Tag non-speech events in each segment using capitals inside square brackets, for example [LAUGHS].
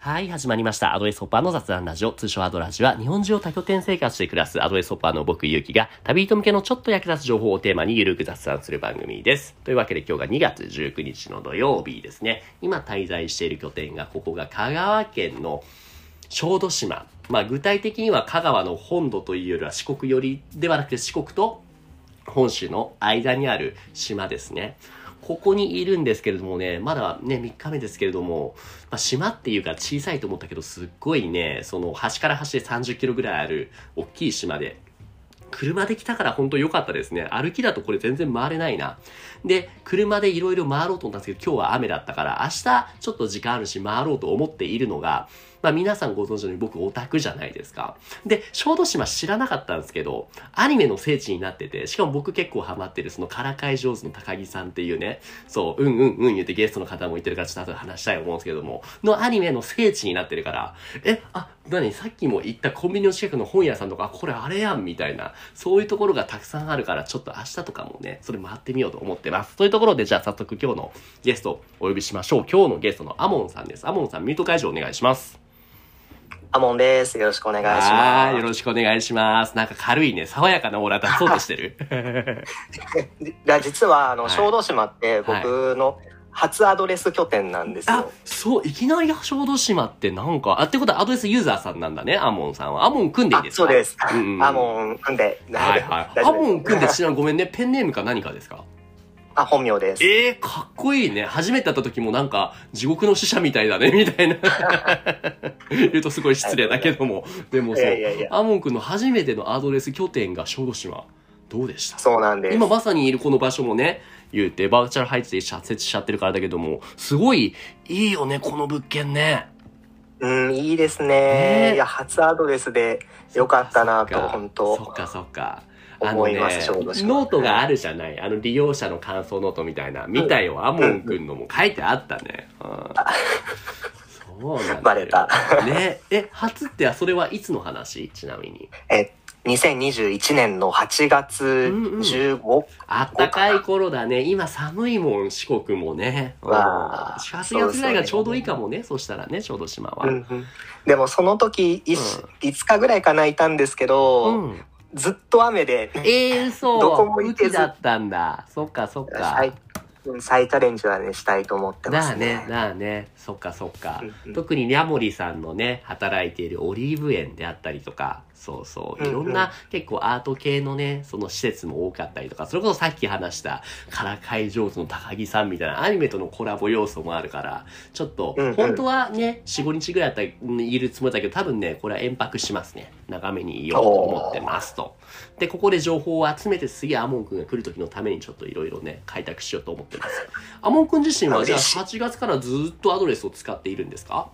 はい、始まりました。アドレスホッパーの雑談ラジオ、通称アドラジは、日本中を多拠点生活して暮らすアドレスホッパーの僕、ゆうきが、旅人向けのちょっと役立つ情報をテーマにゆるく雑談する番組です。というわけで今日が2月19日の土曜日ですね。今滞在している拠点が、ここが香川県の小豆島。まあ具体的には香川の本土というよりは四国寄りではなくて四国と本州の間にある島ですね。ここにいるんですけれどもね、まだね、3日目ですけれども、まあ、島っていうか小さいと思ったけど、すっごいね、その端から端で30キロぐらいある大きい島で、車で来たから本当良かったですね。歩きだとこれ全然回れないな。で、車でいろいろ回ろうと思ったんですけど、今日は雨だったから、明日ちょっと時間あるし回ろうと思っているのが、まあ皆さんご存知のように僕オタクじゃないですか。で、小豆島知らなかったんですけど、アニメの聖地になってて、しかも僕結構ハマってるそのからかい上手の高木さんっていうね、そう、うんうんうん言ってゲストの方も言ってるからちょっと後で話したいと思うんですけども、のアニメの聖地になってるから、え、あ、何さっきも言ったコンビニの近くの本屋さんとか、これあれやんみたいな、そういうところがたくさんあるから、ちょっと明日とかもね、それ回ってみようと思ってます。というところで、じゃあ早速今日のゲストお呼びしましょう。今日のゲストのアモンさんです。アモンさん、ミュート解除お願いします。アモンです。よろしくお願いしはい、よまろしくお願いします。なんか軽いね、爽やかなオーラ出そうとしてる。[LAUGHS] 実は、あの、はい小豆島って僕の初アドレス拠点なんですあよ。、そう、いきなり小豆島ってなんか、あ、ってことはアドレスユーザーさんなんだね、アモンさんは。アモン組んでいいあですか？そうです。うんうんアモン組んで。はいはい。[LAUGHS] アモン組んでちなみにごめんね、ペンネームか何かですか？あ、本名です。ええー、かっこいいね。初めて会った時もなんか、地獄の使者みたいだね、[LAUGHS] みたいな。[LAUGHS] 言うとすごい失礼だけども。でもそう、いやいやいやアモン君の初めての ADDress 拠点が小豆島。どうでした？そうなんです。今まさにいるこの場所もね、言うて、バーチャル背景で設定しちゃってるからだけども、すごいいいよね、この物件ね。うん、いいですねね。いや、初 ADDress でよかったなと、本当そっかそっか。思います小豆島ノートがあるじゃない？あの、利用者の感想ノートみたいな。見たよ、アモン君のも書いてあったね。うんそうなんだよ。バレた。ねえ、初って、それはいつの話？ちなみに。え、2021年の8月うんうん15、あったかい頃だね。今寒いもん、四国もね。うんわあ8月ぐらいがちょうどいいかもね。そしたらね、小豆島は。うんうんでもその時、いし5日ぐらいかないたんですけど、うん。ずっと雨で、ええそう。どこも行けずだったんだ。そっかそっか。再再チャレンジはね、したいと思ってますだあねね。、だあね。そっかそっかうんうん。特にニャモリさんのね、働いているオリーブ園であったりとか、そうそう、いろんな結構アート系のね、その施設も多かったりとか、それこそさっき話した、からかい上手の高木さんみたいなアニメとのコラボ要素もあるから、ちょっと本当はね、4、5日ぐらいだったらうんいるつもりだけど、多分ね、これは延泊しますね。長めにいようと思ってますと。で、ここで情報を集めて次アモン君が来る時のためにちょっといろいろね、開拓しようと思ってます。アモン君自身はじゃあ嬉しい8月からずっとアドレスを使っているんですか？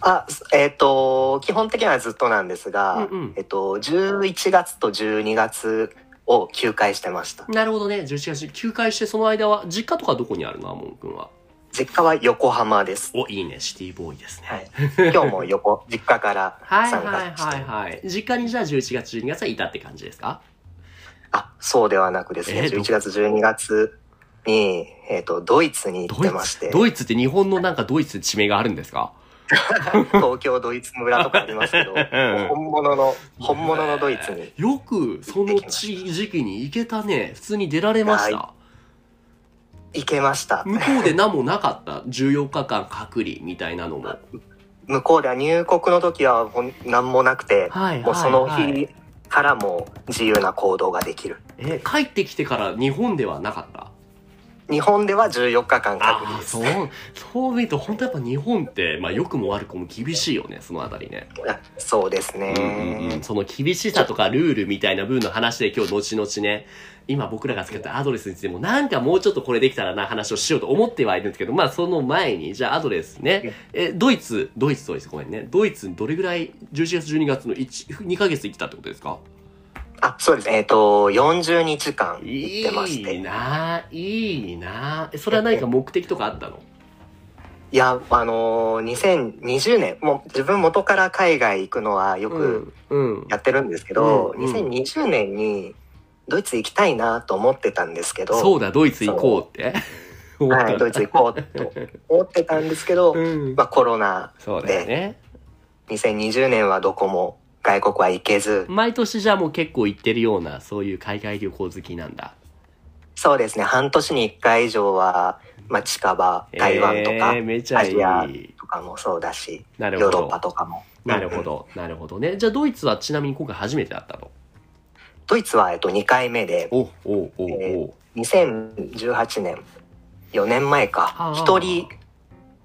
あ、えっ、と、基本的にはずっとなんですが、うんうんえっと、11月と12月を休会してました。なるほどね。11月休会してその間は、実家とかどこにあるの？アモン君は。実家は横浜です。お、いいね。シティボーイですね。はい。今日も横、[LAUGHS] 実家からはい参はい加して。はいはい。実家にじゃあ11月、12月はいたって感じですか？あ、そうではなくですね、えど11月、12月に、えっ、と、ドイツに行ってまして、ドイツ？って日本のなんかドイツ地名があるんですか？[LAUGHS] 東京ドイツ村とかありますけど、[LAUGHS] 本物の、本物のドイツに。よくその地時期に行けたね。普通に出られました。行けました。向こうで何もなかった。14日間隔離みたいなのも。[LAUGHS] 向こうでは入国の時は何もなくて、はいもうそのはいはい日からも自由な行動ができる。え、帰ってきてから日本ではなかった？日本では14日間隔離です。そう、そう見ると本当やっぱ日本って、まあ良くも悪くも厳しいよね、そのあたりね。あそうですね、うんうんうん、その厳しさとかルールみたいな部分の話で今日後々ね、今僕らが使ったアドレスについてもなんかもうちょっとこれできたらな話をしようと思ってはいるんですけど、まあその前に、じゃあアドレスね、え、ドイツ、ドイツドイツごめんね、ドイツどれぐらい？11月12月の1、2ヶ月行ってたってことですか？あ、そうです。えっ、と、40日間行いってまして。いないいなえそれは何か目的とかあったの？いや、あのー2020年、もう自分元から海外行くのはよく。やってるんですけど、うんうん2020年にドイツ行きたいなと思ってたんですけど、そうだ、ドイツ行こうって。はい、ドイツ行こうと思ってたんですけど、うんまあコロナそうだよね。2020年はどこも外国は行けず、毎年じゃあもう結構行ってるような、そういう海外旅行好きなんだ。そうですね、半年に1回以上は、まあ近場、台湾とか、えーめちゃいい。アジアとかもそうだし、なるほど。ヨーロッパとかも。うんなるほど、なるほどね。じゃあドイツはちなみに今回初めてだったの？ドイツは、えっと、2回目で、おおおおえ2018年、4年前か。一人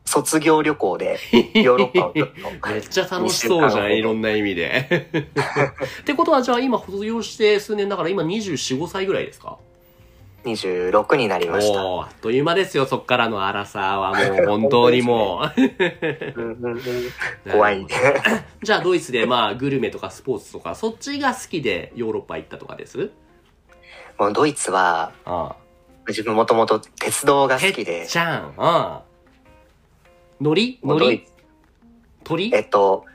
卒業旅行でヨーロッパをちょっと [LAUGHS] めっちゃ楽しそうじゃん、いろんな意味で。[LAUGHS] ってことはじゃあ今卒業して数年だから今24、5歳ぐらいですか？26になりました。あっという間ですよ、そっからの荒さはもう本当にもう。怖い。[LAUGHS] じゃあドイツでまあグルメとかスポーツとか、そっちが好きでヨーロッパ行ったとかです？もうドイツは、ああ。自分もともと鉄道が好きで、ちゃん、ああ。のりのり鳥？えっと、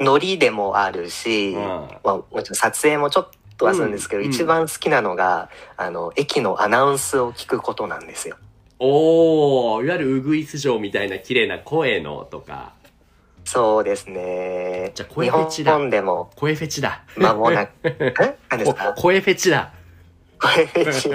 ノリでもあるし、うん。まあ、もちろん撮影もちょっとはするんですけど、うん。一番好きなのが、あの、駅のアナウンスを聞くことなんですよ。おー、いわゆるウグイス城みたいな綺麗な声のとか、そうですね。じゃあ声日フェチだ。本でも。声フェチだ。間もなく、[LAUGHS] え？何ですか？こ声フェチだ。声フェチ。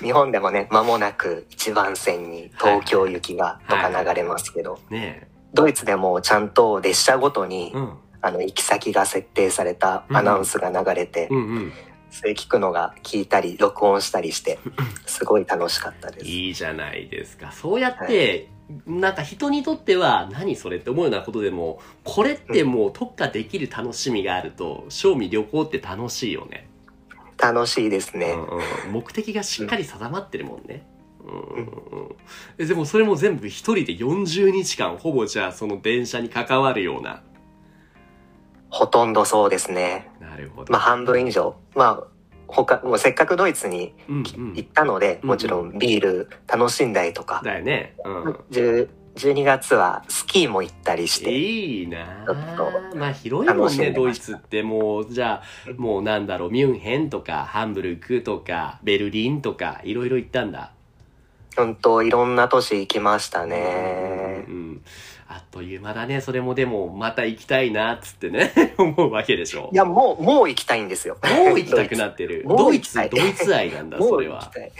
日本でもね、間もなく一番線に東京行きがとか流れますけど、ねドイツでもちゃんと列車ごとにえ。、うん。あの、行き先が設定されたアナウンスが流れて、うんうん。それ聞くのが聞いたり、録音したりして、[LAUGHS] すごい楽しかったです。いいじゃないですか。そうやって、なんか人にとっては、何それって思うようなことでも、これってもう特化できる楽しみがあると、賞味旅行って楽しいよね。楽しいですね。うんうん、目的がしっかり定まってるもんね。うんうんでもそれも全部一人で40日間ほぼじゃあその電車に関わるような。ほとんどそうですね。なるほど。まあ半分以上。まあ、他、もうせっかくドイツに行ったので、うんもちろんビール楽しんだりとか、だよね。うん。10 12月はスキーも行ったりして、いいなまあ広いもんね、ドイツってもう、じゃあ、もうなんだろう、ミュンヘンとか、ハンブルクとか、ベルリンとか、いろいろ行ったんだ。本当いろんな都市行きましたうんね。うん。あっという間だね。それもでも、また行きたいな、っつってね、[LAUGHS] 思うわけでしょい。や、もう、もう行きたいんですよ。もう行きたくなってる。[LAUGHS] もドイツ、ドイツ愛なんだ、[LAUGHS] もそうれは。行きたい。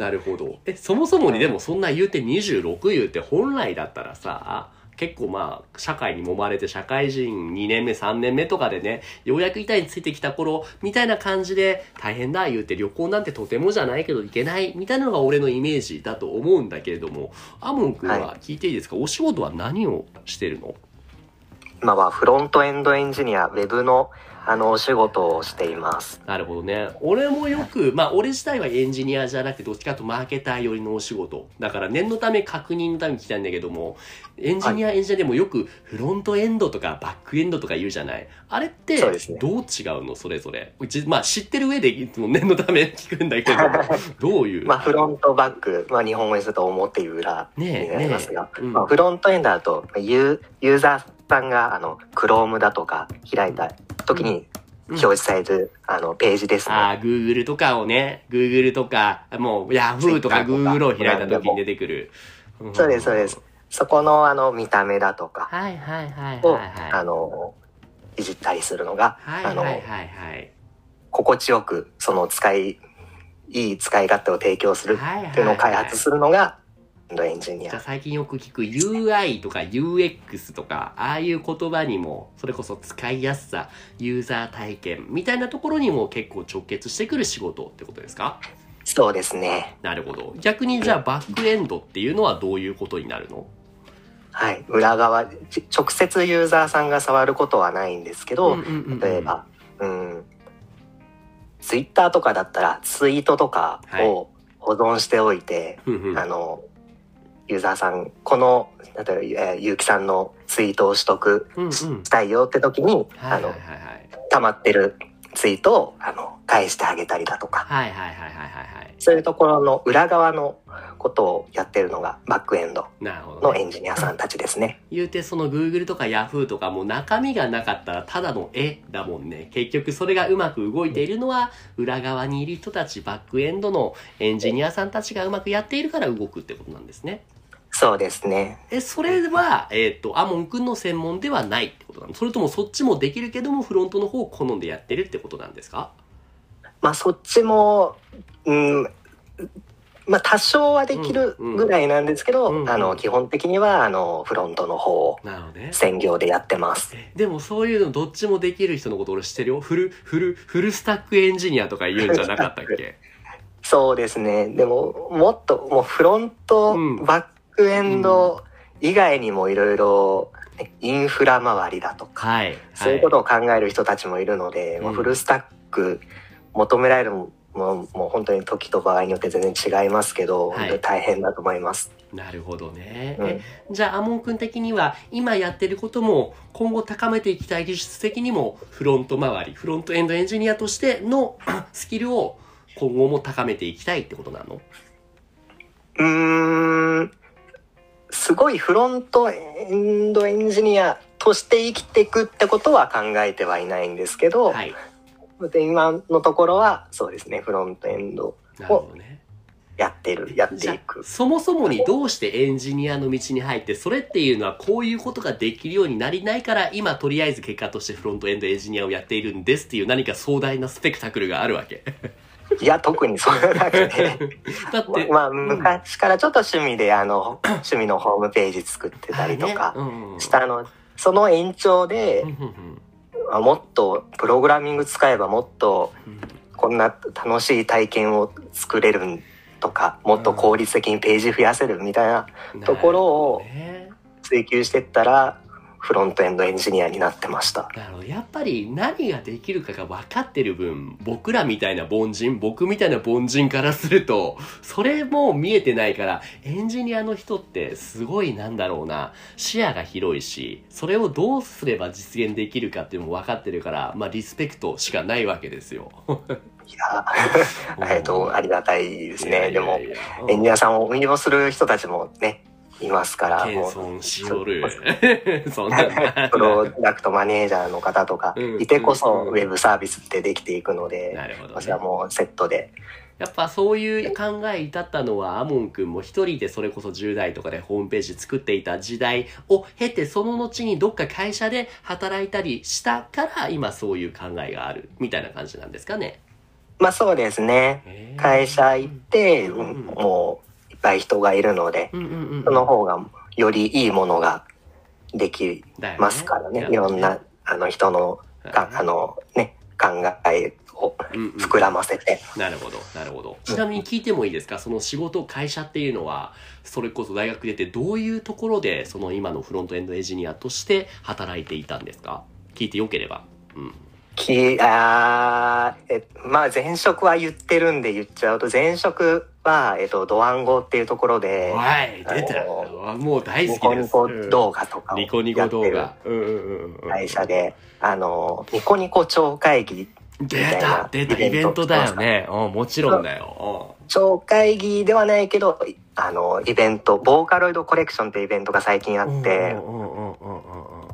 うんなるほど。え、そもそもにでもそんな言うて26言うて本来だったらさ、結構まあ、社会に揉まれて社会人2年目、3年目とかでね、ようやく板についてきた頃、みたいな感じで、大変だ言うて旅行なんてとてもじゃないけど行けない、みたいなのが俺のイメージだと思うんだけれども、アモン君は聞いていいですか、お仕事は何をしてるの？今はフロントエンドエンジニア、ウェブの、あの、お仕事をしています。なるほどね。俺もよく、まあ俺自体はエンジニアじゃなくてどっちかとマーケター寄りのお仕事。だから念のため確認のために来たんだけども、エンジニア、エンジニアでもよくフロントエンドとかバックエンドとか言うじゃない。あれってどう違うの？それぞれ。うちまあ知ってる上でいつも念のため聞くんだけど、[LAUGHS] どういう？まあ、フロントバック、まあ、日本語にすると表裏にねえなりますが、ねえうんまあ、フロントエンドだと、ユーユーザーさんが、あの、Chrome だとか開いた時に表示される、あの、ページですね。ああ、Google とかをね、Google とか、もう Yahoo とか Twitter とか Google を開いた時に出てくる。んそうです、そうです。。そこの、あの、見た目だとかはいはいはいを。あの、いじったりするのが、あのはいはいはい、はい。心地よく、その使い、いい使い勝手を提供するっていうのを開発するのが、エンジニア。じゃあ最近よく聞く UI とか UX とか、ああいう言葉にも、それこそ使いやすさ、ユーザー体験みたいなところにも結構直結してくる仕事ってことですか？そうですね。なるほど。逆にじゃあバックエンドっていうのはどういうことになるの？はい。裏側、ち直接ユーザーさんが触ることはないんですけど、うんうんうんうん例えば、うん、ツイッターとかだったらツイートとかを保存しておいて、うんうんあの、ユーザーさん、この、例えば、えーゆうきさんのツイートを取得したいよって時に、あの。溜まってる、ツイートをあの返してあげたりだとか、はいはいはいはいはいはい。そういうところの裏側のことをやってるのがバックエンド。のエンジニアさんたちですね。言うてその Google とか Yahoo とかも中身がなかったらただの絵だもんね。結局それがうまく動いているのは裏側にいる人たち、バックエンドのエンジニアさんたちがうまくやっているから動くってことなんですね。そうですね。え、それは、えっ、と、アモン君の専門ではないってことなの？それともそっちもできるけどもフロントの方を好んでやってるってことなんですか？まあそっちも、うん、まあ多少はできるぐらいなんですけど、うんうんあの基本的にはあのフロントの方を。専業でやってます。えでもそういうのどっちもできる人のこと俺知ってるよ。フル、フル、フルスタックエンジニアとか言うんじゃなかったっけ？[LAUGHS] そうですね。でももっともうフロント、バックエンド以外にもいろいろねインフラ周りだとか、はい。そういうことを考える人たちもいるので、フルスタック求められるものもう本当に時と場合によって全然違いますけど、はい本当に大変だと思います。なるほどね。うんえじゃあ、アモン君的には、今やってることも、今後高めていきたい技術的にも、フロント周り、フロントエンドエンジニアとしてのスキルを今後も高めていきたいってことなの？うーん、すごいフロントエンドエンジニアとして生きていくってことは考えてはいないんですけど、はい。で今のところはそうですね、フロントエンドなるほどね。やってる、やっていく。そもそもにどうしてエンジニアの道に入って、それっていうのはこういうことができるようになりないから、今とりあえず結果としてフロントエンドエンジニアをやっているんですっていう何か壮大なスペクタクルがあるわけ。[LAUGHS] いや、特にそれなくて。[LAUGHS] だって、まあ、昔からちょっと趣味で、あの、趣味のホームページ作ってたりとかしたの、その延長でもっとプログラミング使えばもっとうん。こんな楽しい体験を作れるとか、もっと効率的にページ増やせるみたいなところを追求してったら、フロントエンドエンジニアになってました。なるほど。やっぱり何ができるかが分かってる分、僕らみたいな凡人、僕みたいな凡人からすると、それも見えてないから、エンジニアの人ってすごいなんだろうな、視野が広いし、それをどうすれば実現できるかっていうのも分かってるから、まあリスペクトしかないわけですよ。いや、[LAUGHS] えっと、ありがたいですね。でも、エンジニアさんを運用する人たちもね、いますから、謙遜しよる。[LAUGHS] そんなプロダクトマネージャーの方とかうんいてこそうんウェブサービスってできていくので、なるほど、ね。それはもうセットで。やっぱそういう考え至ったのはアモン君も一人でそれこそ10代とかでホームページ作っていた時代を経てその後にどっか会社で働いたりしたから今そういう考えがあるみたいな感じなんですかね。まあそうですね。会社行って、もうぱい人がいるので、うんうんうんその方がよりいいものができますからね。いろんな、あの人の、かあのね、考えをうんうん膨らませて。なるほど、なるほど。ちなみに聞いてもいいですか？その仕事、会社っていうのは、それこそ大学出てどういうところで、その今のフロントエンドエンジニアとして働いていたんですか？聞いてよければ。うん。きあーえまあ前職は言ってるんで言っちゃうと前職は、えっと、ドワンゴっていうところではい、出た。あもう大好ニコきです。ニコ動画とかをニコニコ動画。会社で、あの、ニコニコ超会議、出た出たイベントだよね。うん、もちろんだよ。超会議ではないけど、あの、イベント、ボーカロイドコレクションってイベントが最近あうんって、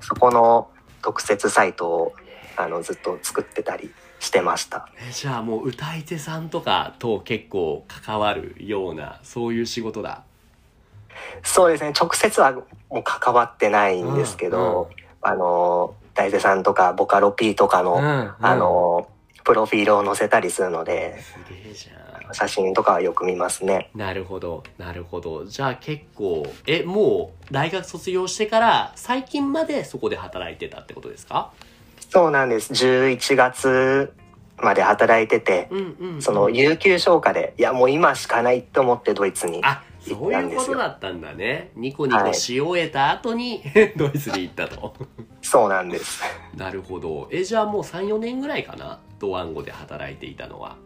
そこの特設サイトを、あの、ずっと作ってたりしてました。えじゃあもう歌い手さんとかと結構関わるような、そういう仕事だ。そうですね、直接はもう関わってないんですけど、あの、大勢さんとかボカロ P とかの、んあ、の、プロフィールを載せたりするので。写真とかはよく見ますね。なるほど、なるほど。じゃあ結構、え、もう大学卒業してから最近までそこで働いてたってことですか？そうなんです。11月まで働いてて、うんうん、うん。その有給消化で、いやもう今しかないと思ってドイツに。あ、そういうことだったんだね。ニコニコし終えた後に、[LAUGHS] ドイツに行ったと。そうなんです。なるほど。え、じゃあもう3、4年ぐらいかな？ドワンゴで働いていたのは。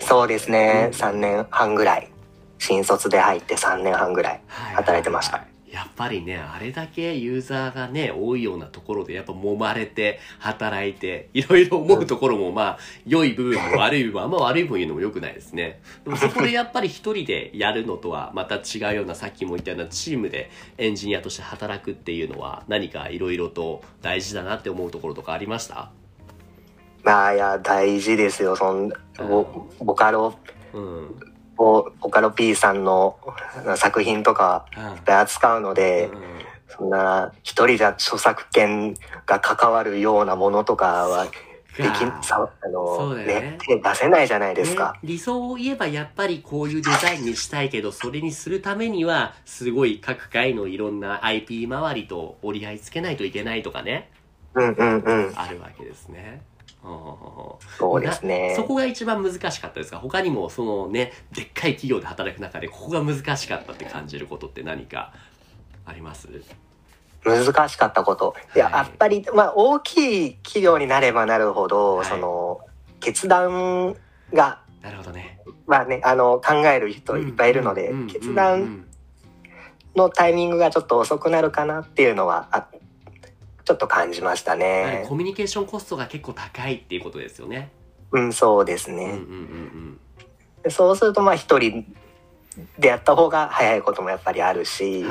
そうですね。うん3年半ぐらい。新卒で入って3年半ぐらい。はい働いてましたはいはいいやっぱりね、あれだけユーザーがね、多いようなところで、やっぱ揉まれて、働いて、いろいろ思うところも、まあ、良い部分も悪い部分も、あんま悪い部分言うのも良くないですね。でもそこでやっぱり一人でやるのとは、また違うような、さっきも言ったようなチームでエンジニアとして働くっていうのは、何かいろいろと大事だなって思うところとかありました？まあいや大事ですよそんボボカロうん。ボボカロ P さんの作品とかうんで扱うので、うんそんな一人じゃ著作権が関わるようなものとかはできかさあそのねね手出せないじゃないですか。ね、理想を言えばやっぱりこういうデザインにしたいけどそれにするためにはすごい各界のいろんな IP 周りと折り合いつけないといけないとかねうんうんうん。あるわけですね。そうですねな。そこが一番難しかったですか？他にもそのねでっかい企業で働く中でここが難しかったって感じることって何かあります？難しかったこと。いや、はいやっぱり、まあ、大きい企業になればなるほど、はいその、決断が、なるほどね。まあね、あの、考える人いっぱいいるので決断のタイミングがちょっと遅くなるかなっていうのは、あちょっと感じましたね。コミュニケーションコストが結構高いっていうことですよね。うん、そうですね。うんうんうんでそうすると、まあ、一人でやった方が早いこともやっぱりあるうし。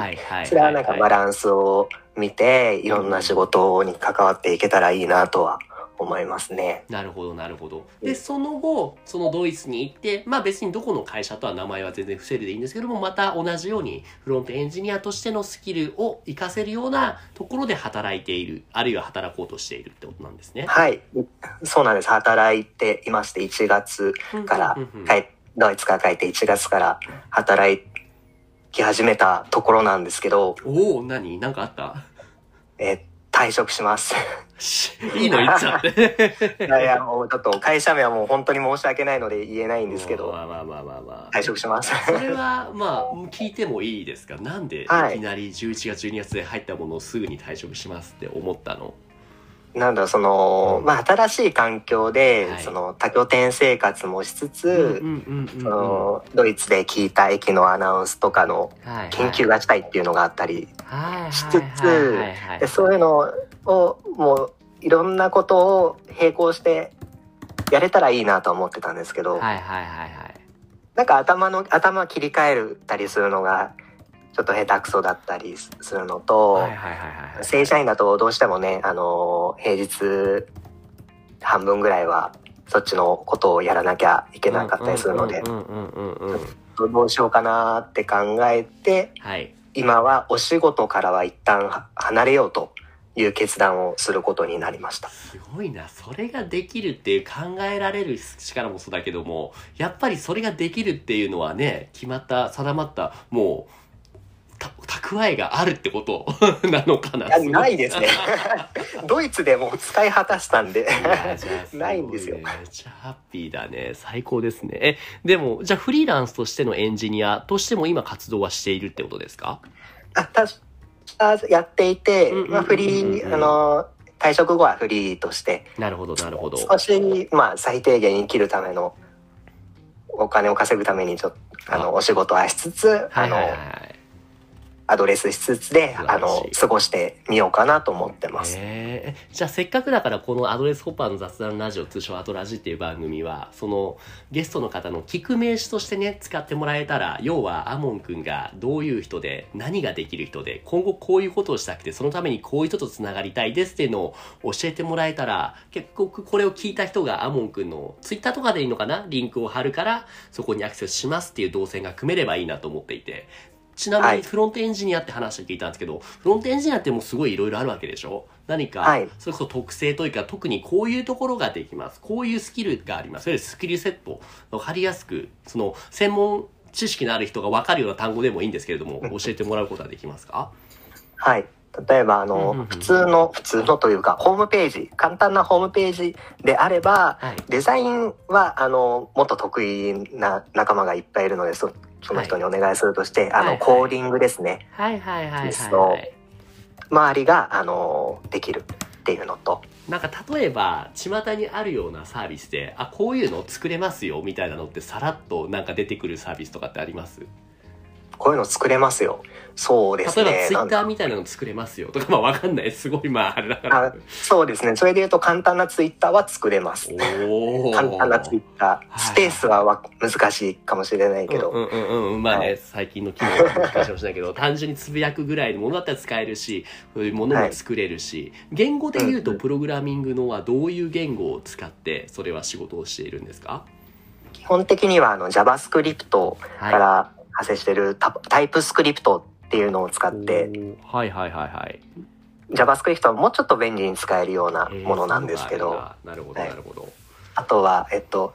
それはなんかバはいランスを見て、いろんな仕事に関わっていけたらいいなとは思いますね。なるほどなるほど。で、うんその後、そのドイツに行って、まあ別にどこの会社とは名前は全然伏せるでいいんですけども、また同じようにフロントエンジニアとしてのスキルを活かせるようなところで働いている、あるいは働こうとしているってことなんですね。はい。そうなんです。働いていまして、1月からドイツから帰って1月から働き始めたところなんですけど、おお、何？なんかあった？えー退職します。し [LAUGHS] いいの言っちゃって。い [LAUGHS] やいや、もうちょっと会社名はもう本当に申し訳ないので言えないんですけど、まあまあまあまあまあ。退職します。それは、まあ、聞いてもいいですか？なんでい。きはいなり11月、12月で入ったものをすぐに退職しますって思ったの？なんだその、うん。まあ新しい環境で、はい。その多拠点生活もしつつ、ドイツで聞いた駅のアナウンスとかのはい研究がしたいっていうのがあったり、はいしつつでそういうのをもういろんなことを並行してやれたらいいなと思ってたんですけど、はいはいはいはい。なんか頭の頭切り替えたりするのがちょっと下手くそだったりするのと、はいはいはいはい。正社員だとどうしてもね、あの平日半分ぐらいはそっちのことをやらなきゃいけなかったりするので、うんうんうんうんうん。どうしようかなって考えて、はい。今はお仕事からは一旦は離れようという決断をすることになりました。すごいな。それができるっていう考えられる力もそうだけども、やっぱりそれができるっていうのはね、決まった、定まった、もう、た蓄えがあるってこと [LAUGHS] なのかな。ないですね。[LAUGHS] ドイツでもう使い果たしたんで。[LAUGHS] ないんですよねめっちゃハッピーだね。最高ですね。え、でも、じゃあフリーランスとしてのエンジニアとしても今活動はしているってことですか？あ、たし、あやっていてまあフリー、あの、退職後はフリーとして、なるほど、なるほど。少し、まあ、最低限生きるための、お金を稼ぐためにちょっと、ああの、お仕事はしつつ、はいあの。アドレスしつつで、あの、過ごしてみようかなと思ってます。へえじゃあせっかくだからこのアドレスホッパーの雑談ラジオ通称アドラジっていう番組はそのゲストの方の聞く名詞としてね使ってもらえたら要はアモンくんがどういう人で何ができる人で今後こういうことをしたくてそのためにこういう人とつながりたいですっていうのを教えてもらえたら結局これを聞いた人がアモンくんのツイッターとかでいいのかな？リンクを貼るからそこにアクセスしますっていう動線が組めればいいなと思っていてちなみはいにフロントエンジニアって話を聞いたんですけど、フロントエンジニアってもうすごいいろいろあるわけでしょ？何か、はいそれこそ特性というか、特にこういうところができます。こういうスキルがあります。それでスキルセット、わかりやすく、その、専門知識のある人がわかるような単語でもいいんですけれども、[LAUGHS] 教えてもらうことはできますか？はい。例えば、あうんうんうんの、普通の、普通のというか、ホームページ、簡単なホームページであれば、はい。デザインは、あの、もっと得意な仲間がいっぱいいるので、そその人にお願いするとして、あの、はい。はいコーディングですね。はいはいはいはい、周りが、あの、できるっていうのと、なんか例えば、巷にあるようなサービスで、あ、こういうの作れますよみたいなのってさらっとなんか出てくるサービスとかってあります？こういうの作れますよ。そうですね。例えばツイッターみたいなの作れますよとか、まあわかんない。すごい、まああれだからあ。そうですね。それで言うと簡単なツイッターは作れます。簡単なツイッタはいー。スペースはわ難しいかもしれないけど。うんうんうんうん。まあね、はい最近の機能は難しいかもしれないけど、[LAUGHS] 単純につぶやくぐらいのものだったら使えるし、そういうものも作れるし、言語で言うとプログラミングのはどういう言語を使って、それは仕事をしているんですか？基本的にはあの JavaScript かはら派生してるタタイプスクリプトっていうのを使い。って、はいはいはいはい。JavaScript はもうちょっと便利に使えるようなえーものなんですけど、なるほどはいなるほど。あとは、えっと、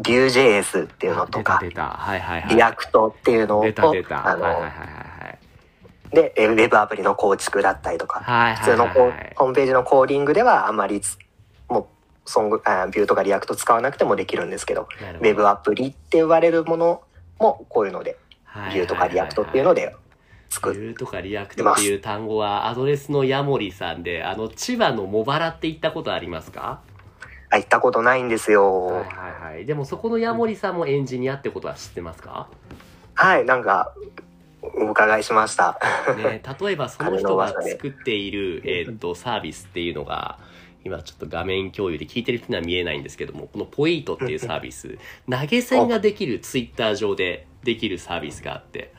Vue.js っていうのとか。はいはいはい。 React っていうの出た出た。と、あの、はいはいはいはい。で、えウェブアプリの構築だったりとか、はい普通のはいはいはい。こうホームページのコーディングではあんまりつ、もう、ソング、あ Vue とか React 使わなくてもできるんですけど、どウェブアプリって言われるものもこういうので、 Vue とか React っていうので作る。 Vue とか React っていう単語はアドレスのヤモリさんで、あの、千葉の茂原って行ったことありますか？あ、行ったことないんですよ。はいはいはい。でもそこのヤモリさんもエンジニアってことは知ってますか？はい、なんか、お伺いしました。ね、例えばその人が作っている、[LAUGHS] えーっと、サービスっていうのが、今ちょっと画面共有で聞いてる人には見えないんですけども、このポイートっていうサービス、投げ銭ができるツイッター上でできるサービスがあって、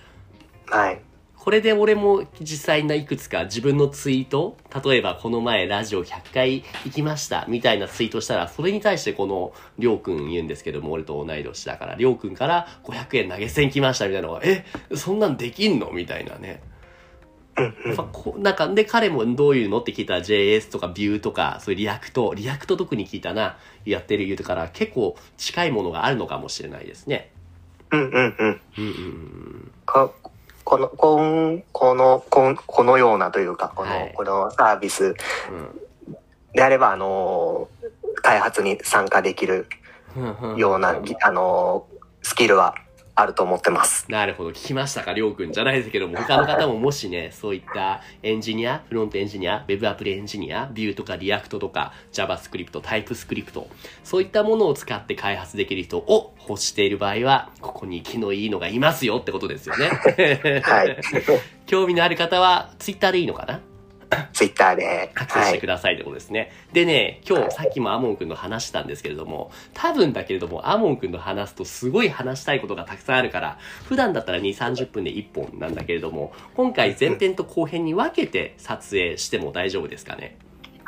はい。これで俺も実際ないくつか自分のツイート、例えばこの前ラジオ100回行きましたみたいなツイートしたら、それに対してこのりょうくん言うんですけども、俺と同い年だから、りょうくんから500円投げ銭来ましたみたいなのが、え、そんなんできんの？みたいなね。なんか、で、彼もどういうのって聞いたら JS とか Vue とか、そういう React、React 特に聞いたな、やってる言うから、結構近いものがあるのかもしれないですね。うんうんうん。うんうんうん。ここの、こん、この、こん、このようなというか、この、はいこのサービスうんであれば、あのー開発に参加できるうんうんような、ぎあのースキルはあると思ってます。なるほど。聞きましたかりょうくんじゃないですけども、他の方ももしね、そういったエンジニア、フロントエンジニア、ウェブアプリエンジニア、 Vue とか React とか、JavaScript、 TypeScript、そういったものを使って開発できる人を欲している場合は、ここに気のいいのがいますよってことですよね。はい。[LAUGHS] 興味のある方は、ツイッターでいいのかな？ツイッターで。アクセスはい。してくださいってことですね。でね、今日さっきもアモンくんの話したんですけれども、多分だけれども、アモンくんの話すとすごい話したいことがたくさんあるから、普段だったら2、30分で1本なんだけれども、今回前編と後編に分けて撮影しても大丈夫ですかね？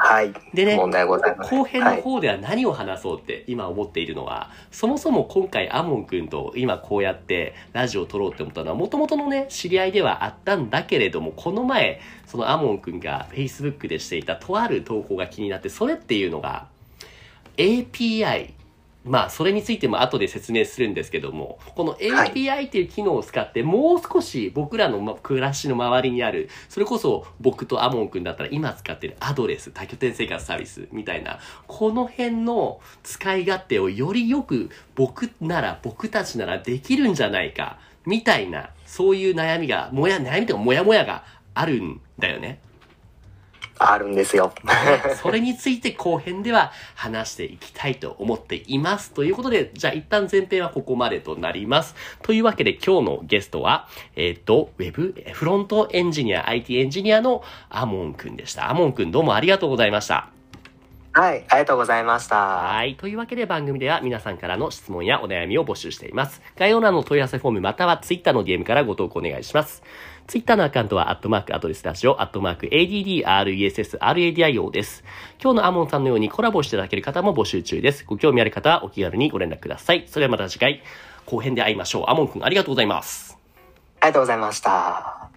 はい。でね問題ございません。後編のはい。方では何を話そうって今思っているのは、そもそも今回アモン君と今こうやってラジオを撮ろうって思ったのは、もともとのね、知り合いではあったんだけれども、この前、そのアモン君が Facebook でしていたとある投稿が気になって、それっていうのが、API。まあ、それについても後で説明するんですけども、この API っていう機能を使って、もう少し僕らのま暮らしの周りにある、それこそ僕とアモン君だったら今使ってるアドレス、多拠点生活サービスみたいな、この辺の使い勝手をよりよく僕なら、僕たちならできるんじゃないか、みたいな、そういう悩みが、もや、悩みとかもやもやがあるんだよね。あるんですよ。それについて後編では話していきたいと思っています。ということで、じゃあ一旦前編はここまでとなります。というわけで今日のゲストは、えっ、と、ウェブ、フロントエンジニア、IT エンジニアのアモンくんでした。アモンくんどうもありがとうございました。はい。ありがとうございました。はい。というわけで番組では皆さんからの質問やお悩みを募集しています。概要欄の問い合わせフォームまたは Twitter の DM からご投稿お願いします。ツイッターのアカウントは、アットマークアドレスラジオ、アットマーク ADDRESSRADIO です。今日のアモンさんのようにコラボしていただける方も募集中です。ご興味ある方はお気軽にご連絡ください。それではまた次回、後編で会いましょう。アモンくんありがとうございます。ありがとうございました。